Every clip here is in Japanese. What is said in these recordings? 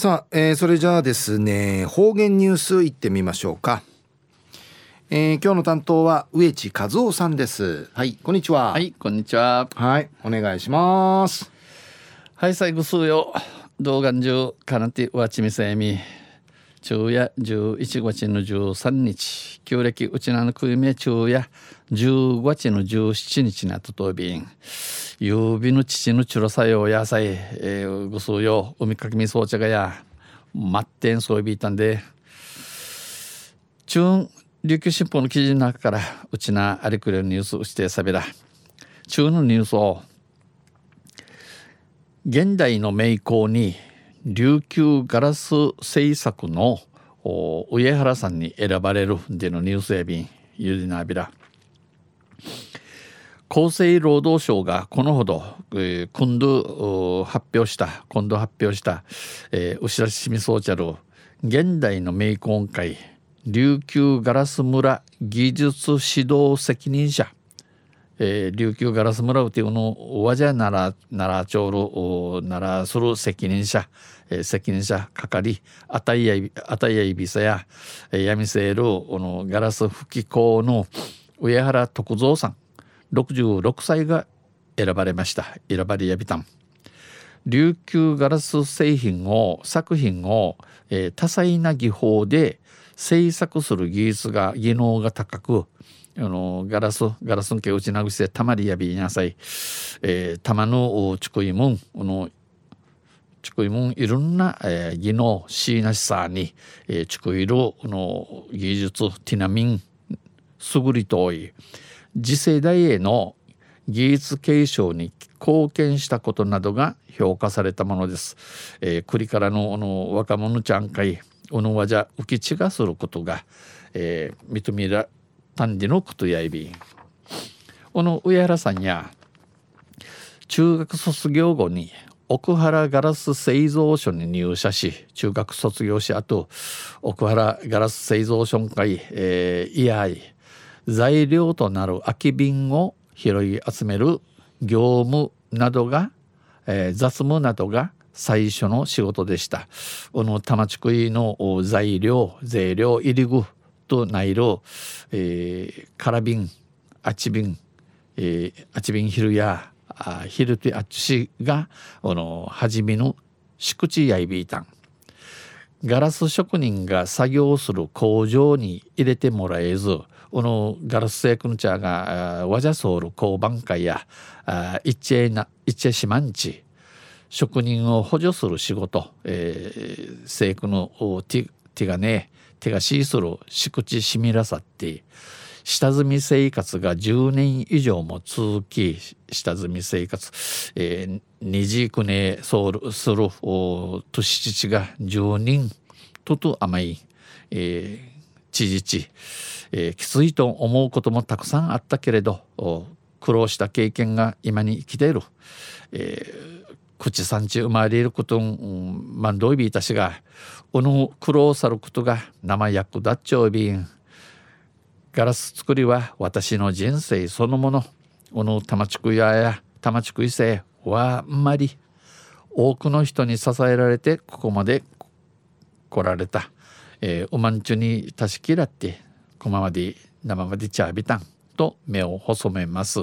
さあ、えー、それじゃあですね方言ニュースいってみましょうか、えー、今日の担当は植地和夫さんです。はい。こんにちは。はいこんにちは。はいお願いします。はい最後数よ。動画中かなてわちみせみ。昼夜11月の13日。旧暦うちなのくいめ昼夜10月の17日なととびん夕日の父のチュロサヨ野菜、えー、ぐすうよ海かきみそうちゃがや待ってんそういびいたんで中琉球新報の記事の中からうちなありくれるニュースをしてさびら。中のニュースを現代の名工に琉球ガラス製作の上原さんに選ばれるでのニュースやびんゆりなびら。厚生労働省がこのほど、えー、今度発表した今度発表した、えー、後ろしみそうちゃる現代の名工会琉球ガラス村技術指導責任者、えー、琉球ガラス村っていうのわじゃならならちょうるならする責任者、えー、責任者係あたいやあたいやいびさや、えー、闇せるのガラス吹き工の上原徳蔵さん。66歳が選ばれました。選ばれやびたん。琉球ガラス製品を作品を、えー、多彩な技法で制作する技術が技能が高くあのガラスガラスんけうちなぐせたまりやびなさい、えー、たまのちくいもんこのちくいもんいろんな、えー、技能しなしさに、えー、ちくいるの技術ティナミン優りとい次世代への技術継承に貢献したことなどが評価されたものです。えー、栗からのの若者ちゃんかいおのわじゃ浮き地がすることが、えー、認めら単理のことやいびん。この上原さんや中学卒業後に奥原ガラス製造所に入社し中学卒業しあと奥原ガラス製造所会、えー、いやい材料となる空き瓶を拾い集める業務などが、えー、雑務などが最初の仕事でした。この玉ちくいの材料、税料、入り具とないる、えー、空瓶、あち瓶、えー、あち瓶昼や、あ昼とあっちが、この、初めの敷地やいびいたん。ガラス職人が作業する工場に入れてもらえず、このガラス製君茶がわじゃソール交番会や一恵な一恵四万地職人を補助する仕事、えー、生育の手がね手がしするしくちしみらさって下積み生活が10年以上も続き下積み生活、えー、二次くねそうする年父が10人とと甘い、えー、知事地え、きついと思うこともたくさんあったけれど苦労した経験が今に生きている、えー、口産地生まれることんまんどいびいたしがおの苦労さることが生役立っちょうびん。ガラス作りは私の人生そのもの。おの玉ちくやや玉ちくいせはあんまり多くの人に支えられてここまで来られた、えー、おまんちゅにたしきらってこままで生までちゃびたん。と目を細めます。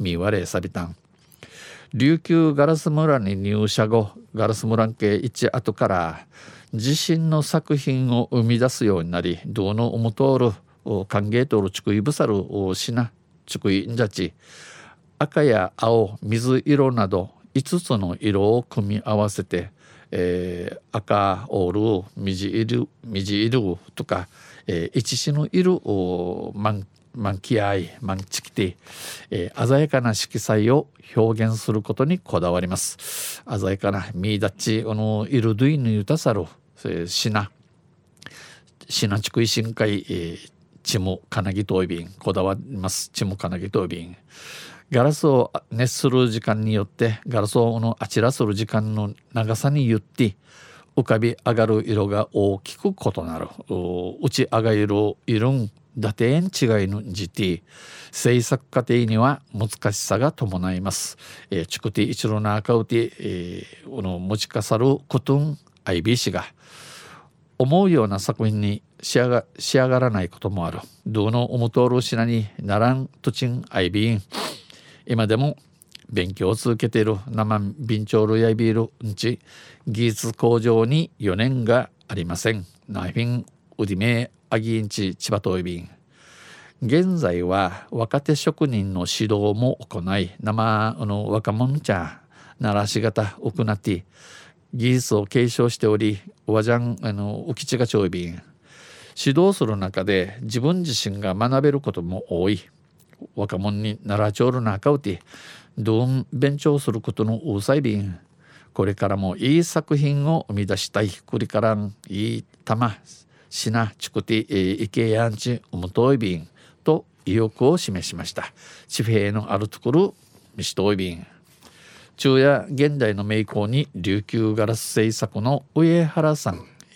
みわれさびたん。琉球ガラス村に入社後ガラス村系一後から自身の作品を生み出すようになりどうの思とおる歓迎とるちくいぶさるしなちくいんじゃち赤や青水色など5つの色を組み合わせて、えー、赤オール水色水色とかえー、一種のいる満満気合い満ちきて、えー、鮮やかな色彩を表現することにこだわります鮮やかな見立ちこのいるどいぬゆたさる、えー、しなしなちくいしんかい、えー、ちもかなぎといびんこだわります。ちもかなぎといびんガラスを熱する時間によってガラスをのあちらする時間の長さによって浮かび上がる色が大きく異なる。打ち上がる色ん打点違いのじて制作過程には難しさが伴います。えー、チクティ一路の赤うて、えー、の持ちかさることん IB が思うような作品に仕上が仕上がらないこともある。どうの思とおる品にならんとちん IB 今でも勉強を続けている生ビンチョールやビールんち技術工場に4年がありません。ナイフィンウディメアギンチ千葉トイビン。現在は若手職人の指導も行い生の若者茶鳴らし方行って技術を継承しておりおわじゃんあの浮き地がちょいびん指導する中で自分自身が学べることも多い。若者に習らちょるなかうてどん勉強することのうさいびんこれからもいい作品を生み出したい。これからんいい玉しなちくていけやんちおむといびんと意欲を示しました。地平のあるところ見しといびん昼夜現代の名工に琉球ガラス製作の上原さん。